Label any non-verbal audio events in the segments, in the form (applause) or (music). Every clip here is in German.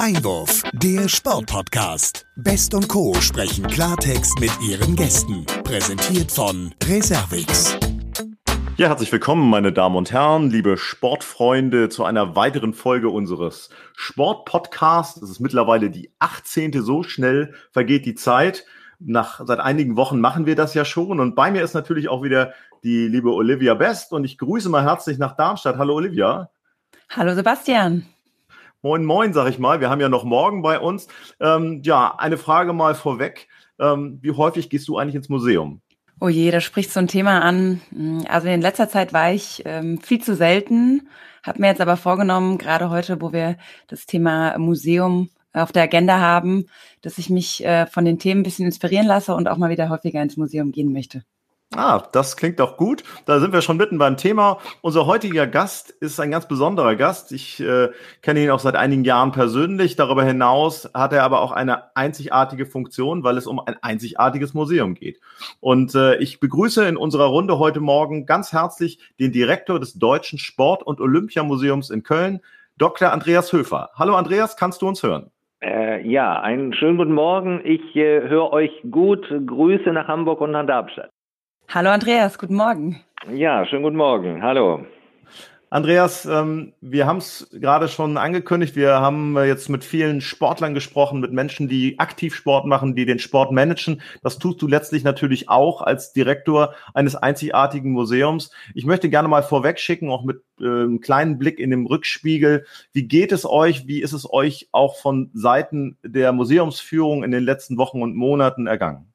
Einwurf, der Sportpodcast. Best und Co. sprechen Klartext mit ihren Gästen. Präsentiert von Reservix. Ja, herzlich willkommen, meine Damen und Herren, liebe Sportfreunde, zu einer weiteren Folge unseres Sportpodcasts. Es ist mittlerweile die 18. So schnell vergeht die Zeit. Nach, seit einigen Wochen machen wir das ja schon. Und bei mir ist natürlich auch wieder die liebe Olivia Best. Und ich grüße mal herzlich nach Darmstadt. Hallo, Olivia. Hallo, Sebastian. Moin, moin, sag ich mal. Wir haben ja noch morgen bei uns. Ähm, ja, eine Frage mal vorweg. Ähm, wie häufig gehst du eigentlich ins Museum? Oh je, da spricht so ein Thema an. Also in letzter Zeit war ich ähm, viel zu selten, habe mir jetzt aber vorgenommen, gerade heute, wo wir das Thema Museum auf der Agenda haben, dass ich mich äh, von den Themen ein bisschen inspirieren lasse und auch mal wieder häufiger ins Museum gehen möchte. Ah, das klingt doch gut. Da sind wir schon mitten beim Thema. Unser heutiger Gast ist ein ganz besonderer Gast. Ich äh, kenne ihn auch seit einigen Jahren persönlich. Darüber hinaus hat er aber auch eine einzigartige Funktion, weil es um ein einzigartiges Museum geht. Und äh, ich begrüße in unserer Runde heute Morgen ganz herzlich den Direktor des Deutschen Sport- und Olympiamuseums in Köln, Dr. Andreas Höfer. Hallo Andreas, kannst du uns hören? Äh, ja, einen schönen guten Morgen. Ich äh, höre euch gut. Grüße nach Hamburg und nach Darmstadt. Hallo Andreas, guten Morgen. Ja, schönen guten Morgen. Hallo. Andreas, ähm, wir haben es gerade schon angekündigt. Wir haben jetzt mit vielen Sportlern gesprochen, mit Menschen, die aktiv Sport machen, die den Sport managen. Das tust du letztlich natürlich auch als Direktor eines einzigartigen Museums. Ich möchte gerne mal vorweg schicken, auch mit äh, einem kleinen Blick in den Rückspiegel. Wie geht es euch? Wie ist es euch auch von Seiten der Museumsführung in den letzten Wochen und Monaten ergangen?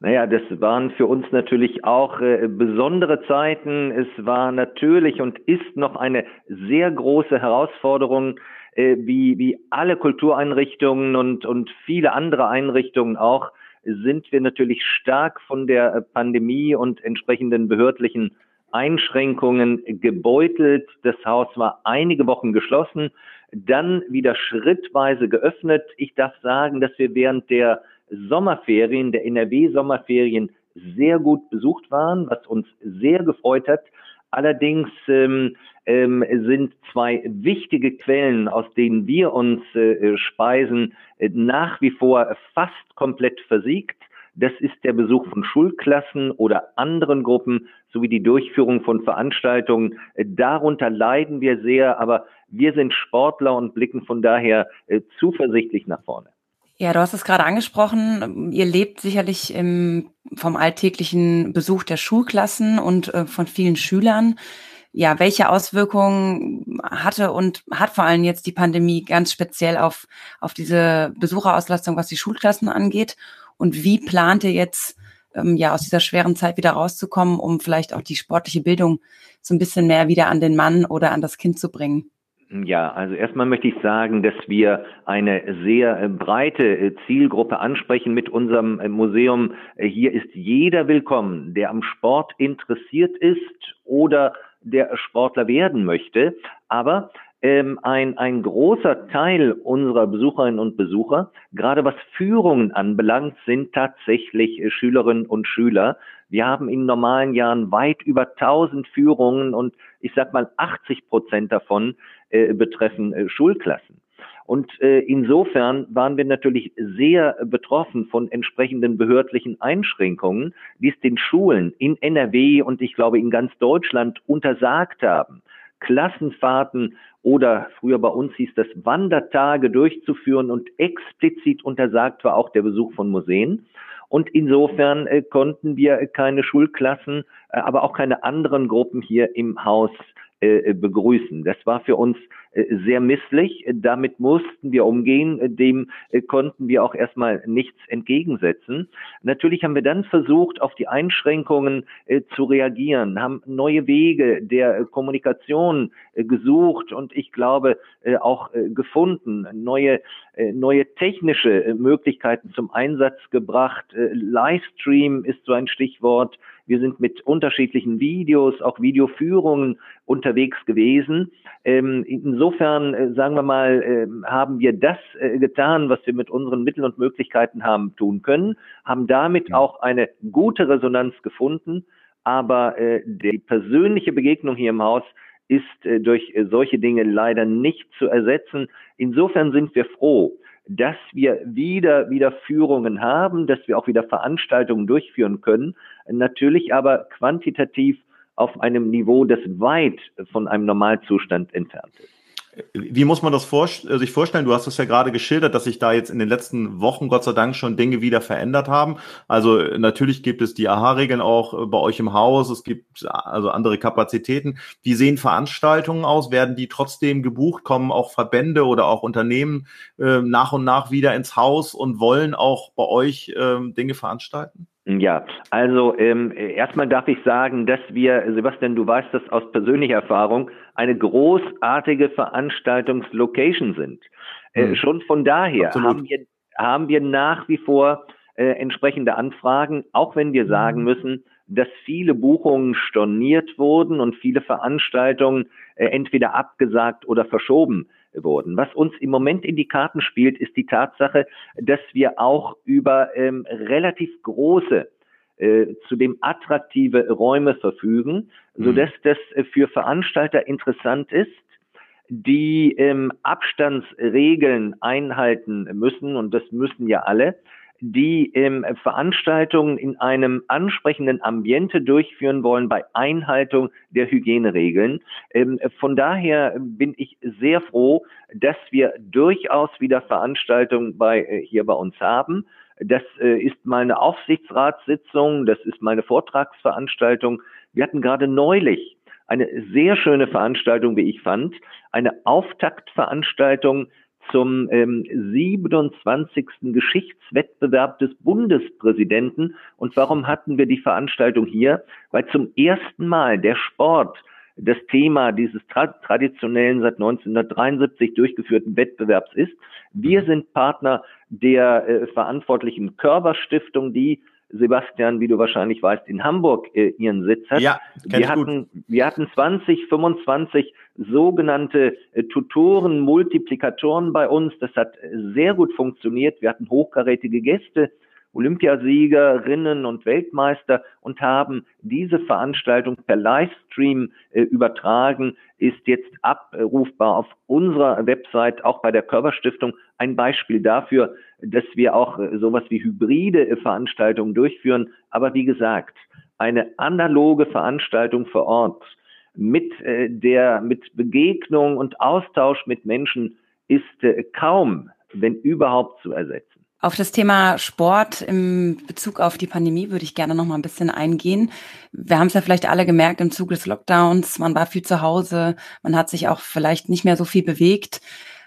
Naja, das waren für uns natürlich auch äh, besondere Zeiten. Es war natürlich und ist noch eine sehr große Herausforderung, äh, wie, wie alle Kultureinrichtungen und, und viele andere Einrichtungen auch, sind wir natürlich stark von der Pandemie und entsprechenden behördlichen Einschränkungen gebeutelt. Das Haus war einige Wochen geschlossen, dann wieder schrittweise geöffnet. Ich darf sagen, dass wir während der Sommerferien, der NRW-Sommerferien, sehr gut besucht waren, was uns sehr gefreut hat. Allerdings ähm, ähm, sind zwei wichtige Quellen, aus denen wir uns äh, speisen, äh, nach wie vor fast komplett versiegt. Das ist der Besuch von Schulklassen oder anderen Gruppen sowie die Durchführung von Veranstaltungen. Äh, darunter leiden wir sehr, aber wir sind Sportler und blicken von daher äh, zuversichtlich nach vorne. Ja, du hast es gerade angesprochen. Ihr lebt sicherlich im, vom alltäglichen Besuch der Schulklassen und äh, von vielen Schülern. Ja, welche Auswirkungen hatte und hat vor allem jetzt die Pandemie ganz speziell auf, auf diese Besucherauslastung, was die Schulklassen angeht? Und wie plant ihr jetzt, ähm, ja, aus dieser schweren Zeit wieder rauszukommen, um vielleicht auch die sportliche Bildung so ein bisschen mehr wieder an den Mann oder an das Kind zu bringen? Ja, also erstmal möchte ich sagen, dass wir eine sehr äh, breite äh, Zielgruppe ansprechen mit unserem äh, Museum. Hier ist jeder willkommen, der am Sport interessiert ist oder der Sportler werden möchte. Aber ähm, ein, ein großer Teil unserer Besucherinnen und Besucher, gerade was Führungen anbelangt, sind tatsächlich Schülerinnen und Schüler. Wir haben in normalen Jahren weit über 1000 Führungen und ich sag mal 80 Prozent davon äh, betreffen äh, Schulklassen. Und äh, insofern waren wir natürlich sehr betroffen von entsprechenden behördlichen Einschränkungen, die es den Schulen in NRW und ich glaube in ganz Deutschland untersagt haben, Klassenfahrten oder früher bei uns hieß das Wandertage durchzuführen und explizit untersagt war auch der Besuch von Museen. Und insofern äh, konnten wir keine Schulklassen, äh, aber auch keine anderen Gruppen hier im Haus äh, begrüßen. Das war für uns äh, sehr misslich. Damit mussten wir umgehen. Dem äh, konnten wir auch erstmal nichts entgegensetzen. Natürlich haben wir dann versucht, auf die Einschränkungen zu reagieren, haben neue Wege der Kommunikation gesucht und ich glaube auch gefunden, neue, neue technische Möglichkeiten zum Einsatz gebracht. Livestream ist so ein Stichwort. Wir sind mit unterschiedlichen Videos, auch Videoführungen unterwegs gewesen. Ähm, insofern, äh, sagen wir mal, äh, haben wir das äh, getan, was wir mit unseren Mitteln und Möglichkeiten haben tun können, haben damit ja. auch eine gute Resonanz gefunden. Aber äh, die persönliche Begegnung hier im Haus ist durch solche Dinge leider nicht zu ersetzen. Insofern sind wir froh, dass wir wieder, wieder Führungen haben, dass wir auch wieder Veranstaltungen durchführen können. Natürlich aber quantitativ auf einem Niveau, das weit von einem Normalzustand entfernt ist. Wie muss man das vor, äh, sich vorstellen? Du hast es ja gerade geschildert, dass sich da jetzt in den letzten Wochen Gott sei Dank schon Dinge wieder verändert haben. Also natürlich gibt es die AHA-Regeln auch äh, bei euch im Haus. Es gibt also andere Kapazitäten. Wie sehen Veranstaltungen aus? Werden die trotzdem gebucht? Kommen auch Verbände oder auch Unternehmen äh, nach und nach wieder ins Haus und wollen auch bei euch äh, Dinge veranstalten? Ja, also ähm, erstmal darf ich sagen, dass wir, Sebastian, du weißt das aus persönlicher Erfahrung, eine großartige Veranstaltungslocation sind. Äh, mhm. Schon von daher haben wir, haben wir nach wie vor äh, entsprechende Anfragen, auch wenn wir sagen mhm. müssen, dass viele Buchungen storniert wurden und viele Veranstaltungen äh, entweder abgesagt oder verschoben wurden. Was uns im Moment in die Karten spielt, ist die Tatsache, dass wir auch über ähm, relativ große äh, zudem attraktive Räume verfügen, mhm. so dass das äh, für Veranstalter interessant ist, die ähm, Abstandsregeln einhalten müssen und das müssen ja alle, die ähm, Veranstaltungen in einem ansprechenden Ambiente durchführen wollen bei Einhaltung der Hygieneregeln. Ähm, von daher bin ich sehr froh, dass wir durchaus wieder Veranstaltungen bei, äh, hier bei uns haben. Das äh, ist meine Aufsichtsratssitzung, das ist meine Vortragsveranstaltung. Wir hatten gerade neulich eine sehr schöne Veranstaltung, wie ich fand, eine Auftaktveranstaltung zum ähm, 27. Geschichtswettbewerb des Bundespräsidenten. Und warum hatten wir die Veranstaltung hier? Weil zum ersten Mal der Sport das Thema dieses tra traditionellen seit 1973 durchgeführten Wettbewerbs ist. Wir sind Partner der äh, verantwortlichen Körperstiftung, die Sebastian, wie du wahrscheinlich weißt, in Hamburg äh, ihren Sitz hat. Ja, wir hatten, gut. wir hatten 20, 25 sogenannte äh, Tutoren, Multiplikatoren bei uns. Das hat sehr gut funktioniert. Wir hatten hochkarätige Gäste. Olympiasiegerinnen und Weltmeister und haben diese Veranstaltung per Livestream äh, übertragen, ist jetzt abrufbar auf unserer Website, auch bei der Körperstiftung. Ein Beispiel dafür, dass wir auch äh, sowas wie hybride äh, Veranstaltungen durchführen. Aber wie gesagt, eine analoge Veranstaltung vor Ort mit äh, der, mit Begegnung und Austausch mit Menschen ist äh, kaum, wenn überhaupt zu ersetzen. Auf das Thema Sport im Bezug auf die Pandemie würde ich gerne noch mal ein bisschen eingehen. Wir haben es ja vielleicht alle gemerkt im Zuge des Lockdowns. Man war viel zu Hause. Man hat sich auch vielleicht nicht mehr so viel bewegt.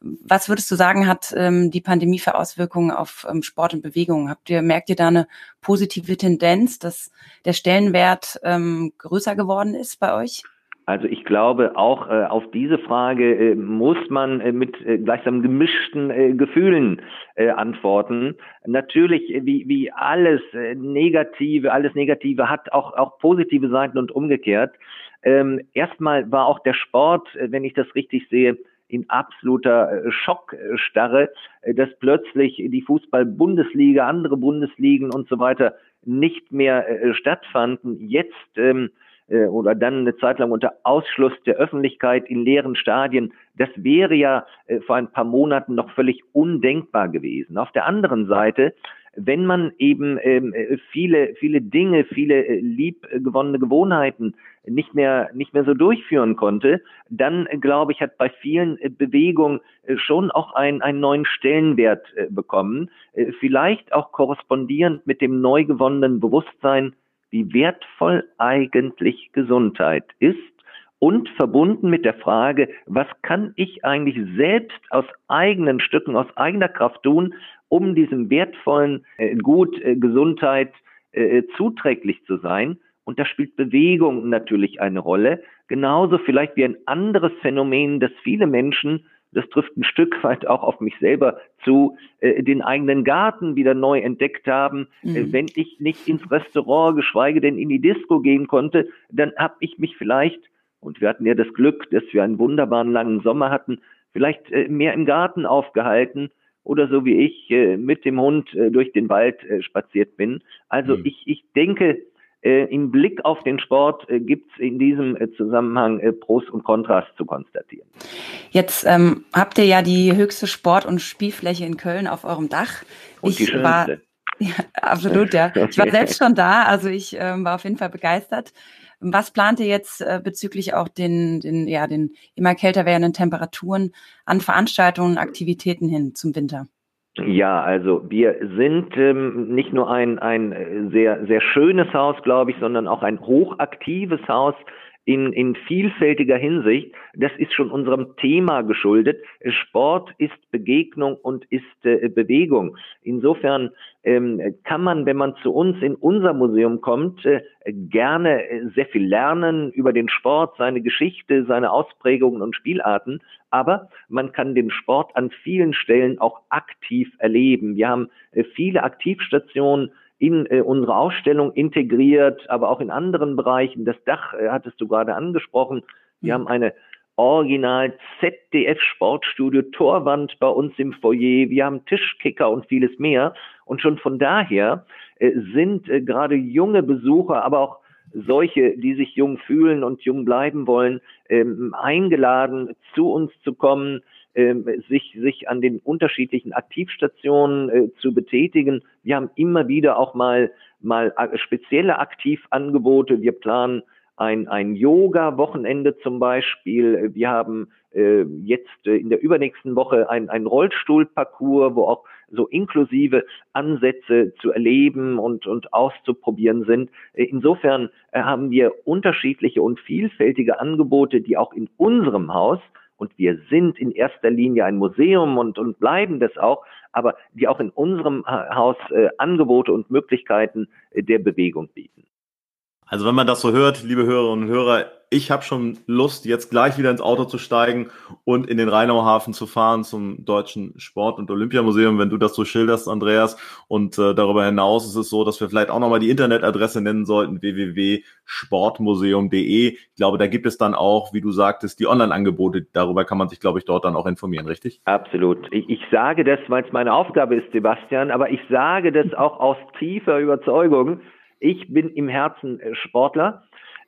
Was würdest du sagen, hat ähm, die Pandemie für Auswirkungen auf ähm, Sport und Bewegung? Habt ihr, merkt ihr da eine positive Tendenz, dass der Stellenwert ähm, größer geworden ist bei euch? Also ich glaube, auch äh, auf diese Frage äh, muss man äh, mit äh, gleichsam gemischten äh, Gefühlen äh, antworten. Natürlich, wie, wie alles Negative, alles Negative hat auch, auch positive Seiten und umgekehrt. Ähm, erstmal war auch der Sport, wenn ich das richtig sehe, in absoluter Schockstarre, dass plötzlich die Fußball-Bundesliga, andere Bundesligen und so weiter nicht mehr stattfanden. Jetzt ähm, äh, oder dann eine Zeit lang unter Ausschluss der Öffentlichkeit in leeren Stadien. Das wäre ja äh, vor ein paar Monaten noch völlig undenkbar gewesen. Auf der anderen Seite wenn man eben ähm, äh, viele, viele Dinge, viele äh, liebgewonnene Gewohnheiten nicht mehr, nicht mehr so durchführen konnte, dann äh, glaube ich, hat bei vielen äh, Bewegungen äh, schon auch ein, einen neuen Stellenwert bekommen. Vielleicht auch korrespondierend mit dem neu gewonnenen Bewusstsein, wie wertvoll eigentlich Gesundheit ist und verbunden mit der Frage, was kann ich eigentlich selbst aus eigenen Stücken, aus eigener Kraft tun, um diesem wertvollen äh, Gut äh, Gesundheit äh, zuträglich zu sein. Und da spielt Bewegung natürlich eine Rolle. Genauso vielleicht wie ein anderes Phänomen, das viele Menschen das trifft ein Stück weit auch auf mich selber zu, äh, den eigenen Garten wieder neu entdeckt haben. Äh, mhm. Wenn ich nicht ins Restaurant, geschweige denn in die Disco gehen konnte, dann habe ich mich vielleicht, und wir hatten ja das Glück, dass wir einen wunderbaren langen Sommer hatten, vielleicht äh, mehr im Garten aufgehalten oder so wie ich äh, mit dem Hund äh, durch den Wald äh, spaziert bin. Also mhm. ich, ich denke, äh, im Blick auf den Sport äh, gibt es in diesem äh, Zusammenhang äh, Pros und Kontras zu konstatieren. Jetzt ähm, habt ihr ja die höchste Sport- und Spielfläche in Köln auf eurem Dach. Und ich war (laughs) ja, absolut, ja. Ich war selbst schon da, also ich ähm, war auf jeden Fall begeistert. Was plant ihr jetzt äh, bezüglich auch den, den, ja, den immer kälter werdenden Temperaturen an Veranstaltungen, Aktivitäten hin zum Winter? Ja, also wir sind ähm, nicht nur ein, ein sehr, sehr schönes Haus, glaube ich, sondern auch ein hochaktives Haus in, in vielfältiger Hinsicht. Das ist schon unserem Thema geschuldet. Sport ist Begegnung und ist äh, Bewegung. Insofern ähm, kann man, wenn man zu uns in unser Museum kommt, äh, gerne äh, sehr viel lernen über den Sport, seine Geschichte, seine Ausprägungen und Spielarten. Aber man kann den Sport an vielen Stellen auch aktiv erleben. Wir haben äh, viele Aktivstationen in äh, unsere Ausstellung integriert, aber auch in anderen Bereichen. Das Dach äh, hattest du gerade angesprochen. Wir mhm. haben eine Original ZDF Sportstudio Torwand bei uns im Foyer. Wir haben Tischkicker und vieles mehr. Und schon von daher äh, sind äh, gerade junge Besucher, aber auch solche, die sich jung fühlen und jung bleiben wollen, ähm, eingeladen, zu uns zu kommen, sich, sich an den unterschiedlichen Aktivstationen äh, zu betätigen. Wir haben immer wieder auch mal, mal spezielle Aktivangebote. Wir planen ein, ein Yoga-Wochenende zum Beispiel. Wir haben äh, jetzt äh, in der übernächsten Woche ein, ein Rollstuhlparcours, wo auch so inklusive Ansätze zu erleben und, und auszuprobieren sind. Äh, insofern äh, haben wir unterschiedliche und vielfältige Angebote, die auch in unserem Haus und wir sind in erster Linie ein Museum und, und bleiben das auch, aber die auch in unserem Haus äh, Angebote und Möglichkeiten äh, der Bewegung bieten. Also wenn man das so hört, liebe Hörerinnen und Hörer, ich habe schon Lust, jetzt gleich wieder ins Auto zu steigen und in den Rheinauhafen zu fahren zum Deutschen Sport- und Olympiamuseum, wenn du das so schilderst, Andreas. Und äh, darüber hinaus ist es so, dass wir vielleicht auch nochmal die Internetadresse nennen sollten, www.sportmuseum.de. Ich glaube, da gibt es dann auch, wie du sagtest, die Online-Angebote. Darüber kann man sich, glaube ich, dort dann auch informieren, richtig? Absolut. Ich, ich sage das, weil es meine Aufgabe ist, Sebastian, aber ich sage das auch aus tiefer Überzeugung ich bin im Herzen äh, Sportler.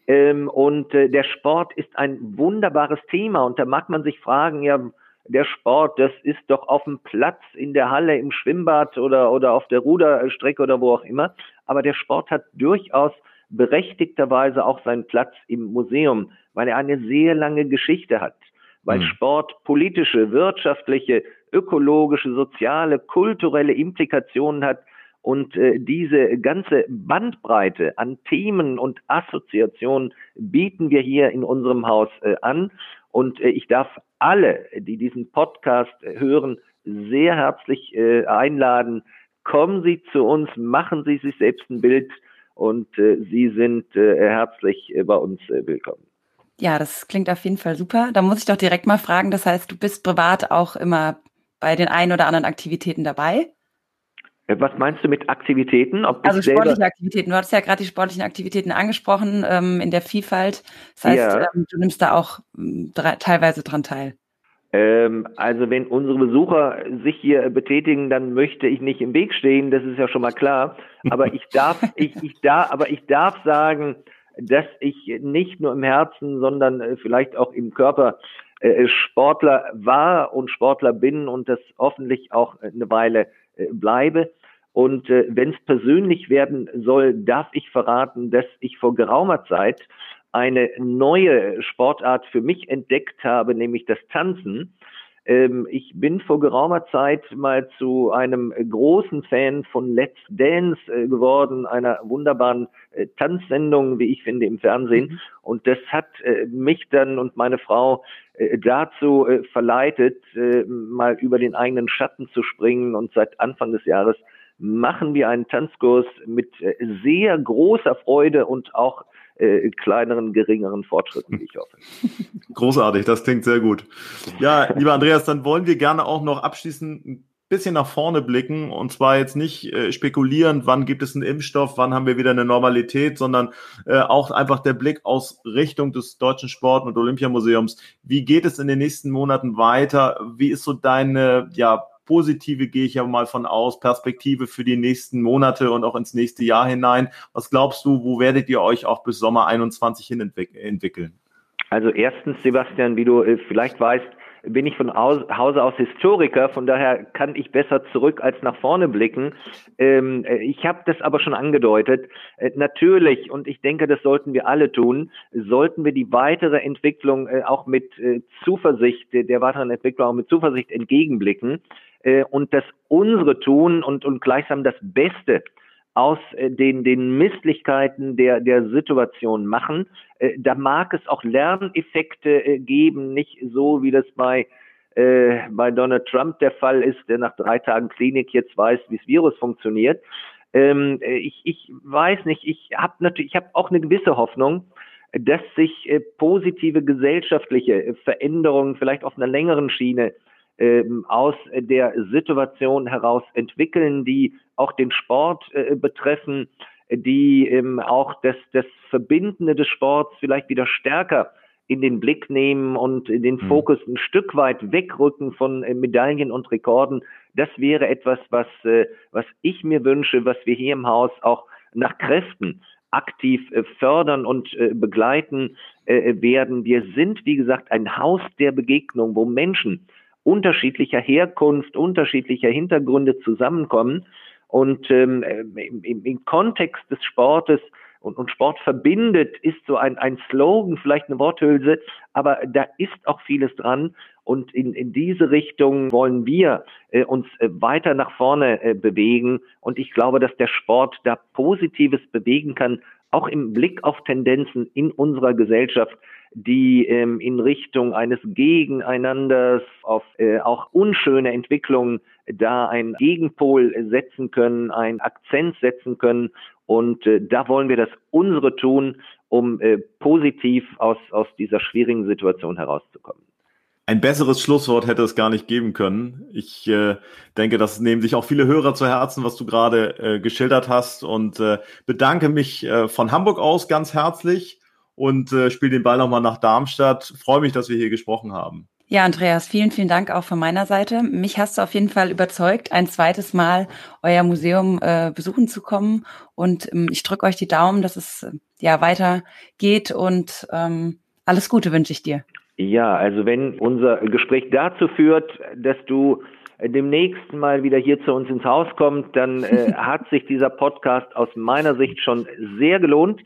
Ähm, und äh, der Sport ist ein wunderbares Thema. Und da mag man sich fragen, ja, der Sport, das ist doch auf dem Platz, in der Halle, im Schwimmbad oder, oder auf der Ruderstrecke oder wo auch immer. Aber der Sport hat durchaus berechtigterweise auch seinen Platz im Museum, weil er eine sehr lange Geschichte hat. Weil mhm. Sport politische, wirtschaftliche, ökologische, soziale, kulturelle Implikationen hat, und äh, diese ganze Bandbreite an Themen und Assoziationen bieten wir hier in unserem Haus äh, an. Und äh, ich darf alle, die diesen Podcast äh, hören, sehr herzlich äh, einladen. Kommen Sie zu uns, machen Sie sich selbst ein Bild und äh, Sie sind äh, herzlich äh, bei uns äh, willkommen. Ja, das klingt auf jeden Fall super. Da muss ich doch direkt mal fragen, das heißt, du bist privat auch immer bei den ein oder anderen Aktivitäten dabei? Äh, was meinst du mit Aktivitäten? Also sportliche Aktivitäten. Du hattest ja gerade die sportlichen Aktivitäten angesprochen ähm, in der Vielfalt. Das heißt, ja. ähm, du nimmst da auch ähm, teilweise dran teil. Ähm, also wenn unsere Besucher sich hier betätigen, dann möchte ich nicht im Weg stehen. Das ist ja schon mal klar. Aber ich darf, (laughs) ich, ich da, aber ich darf sagen, dass ich nicht nur im Herzen, sondern äh, vielleicht auch im Körper äh, Sportler war und Sportler bin und das hoffentlich auch eine Weile äh, bleibe. Und äh, wenn es persönlich werden soll, darf ich verraten, dass ich vor geraumer Zeit eine neue Sportart für mich entdeckt habe, nämlich das Tanzen. Ähm, ich bin vor geraumer Zeit mal zu einem großen Fan von Let's Dance äh, geworden, einer wunderbaren äh, Tanzsendung, wie ich finde, im Fernsehen. Mhm. Und das hat äh, mich dann und meine Frau äh, dazu äh, verleitet, äh, mal über den eigenen Schatten zu springen. Und seit Anfang des Jahres machen wir einen Tanzkurs mit sehr großer Freude und auch äh, kleineren, geringeren Fortschritten, wie ich hoffe. (laughs) Großartig, das klingt sehr gut. Ja, lieber Andreas, dann wollen wir gerne auch noch abschließend ein bisschen nach vorne blicken und zwar jetzt nicht äh, spekulieren, wann gibt es einen Impfstoff, wann haben wir wieder eine Normalität, sondern äh, auch einfach der Blick aus Richtung des Deutschen Sport- und Olympiamuseums. Wie geht es in den nächsten Monaten weiter? Wie ist so deine ja, positive, gehe ich ja mal von aus, Perspektive für die nächsten Monate und auch ins nächste Jahr hinein. Was glaubst du, wo werdet ihr euch auch bis Sommer 21 hin entwickeln? Also erstens, Sebastian, wie du äh, vielleicht weißt, bin ich von Hause aus Historiker, von daher kann ich besser zurück als nach vorne blicken. Ähm, äh, ich habe das aber schon angedeutet. Äh, natürlich, und ich denke, das sollten wir alle tun, sollten wir die weitere Entwicklung äh, auch mit äh, Zuversicht, der weiteren Entwicklung auch mit Zuversicht entgegenblicken äh, und das unsere tun und, und gleichsam das Beste aus äh, den, den Misslichkeiten der, der Situation machen. Äh, da mag es auch Lerneffekte äh, geben, nicht so wie das bei, äh, bei Donald Trump der Fall ist, der nach drei Tagen Klinik jetzt weiß, wie das Virus funktioniert. Ähm, äh, ich, ich weiß nicht, ich habe natürlich, ich habe auch eine gewisse Hoffnung, dass sich äh, positive gesellschaftliche Veränderungen vielleicht auf einer längeren Schiene ähm, aus der Situation heraus entwickeln, die auch den Sport äh, betreffen, die ähm, auch das, das Verbindende des Sports vielleicht wieder stärker in den Blick nehmen und den mhm. Fokus ein Stück weit wegrücken von äh, Medaillen und Rekorden. Das wäre etwas, was, äh, was ich mir wünsche, was wir hier im Haus auch nach Kräften aktiv fördern und begleiten werden. Wir sind, wie gesagt, ein Haus der Begegnung, wo Menschen unterschiedlicher Herkunft, unterschiedlicher Hintergründe zusammenkommen und ähm, im, im Kontext des Sportes und, und Sport verbindet, ist so ein, ein Slogan, vielleicht eine Worthülse, aber da ist auch vieles dran. Und in, in diese Richtung wollen wir äh, uns äh, weiter nach vorne äh, bewegen. Und ich glaube, dass der Sport da Positives bewegen kann, auch im Blick auf Tendenzen in unserer Gesellschaft, die ähm, in Richtung eines Gegeneinanders auf äh, auch unschöne Entwicklungen da ein Gegenpol setzen können, einen Akzent setzen können. Und äh, da wollen wir das unsere tun, um äh, positiv aus, aus dieser schwierigen Situation herauszukommen. Ein besseres Schlusswort hätte es gar nicht geben können. Ich äh, denke, das nehmen sich auch viele Hörer zu Herzen, was du gerade äh, geschildert hast und äh, bedanke mich äh, von Hamburg aus ganz herzlich und äh, spiele den Ball nochmal nach Darmstadt. Freue mich, dass wir hier gesprochen haben. Ja, Andreas, vielen, vielen Dank auch von meiner Seite. Mich hast du auf jeden Fall überzeugt, ein zweites Mal euer Museum äh, besuchen zu kommen. Und ähm, ich drücke euch die Daumen, dass es äh, ja weitergeht und ähm, alles Gute wünsche ich dir. Ja, also wenn unser Gespräch dazu führt, dass du demnächst mal wieder hier zu uns ins Haus kommst, dann äh, (laughs) hat sich dieser Podcast aus meiner Sicht schon sehr gelohnt.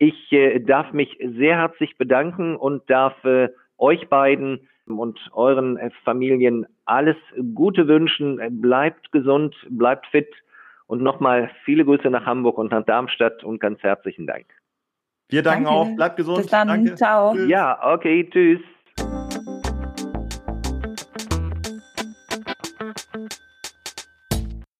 Ich äh, darf mich sehr herzlich bedanken und darf äh, euch beiden und euren äh, Familien alles Gute wünschen. Bleibt gesund, bleibt fit und nochmal viele Grüße nach Hamburg und nach Darmstadt und ganz herzlichen Dank. Wir danken Danke. auch. Bleibt gesund. Bis dann. Danke. Ciao. Ja, okay. Tschüss.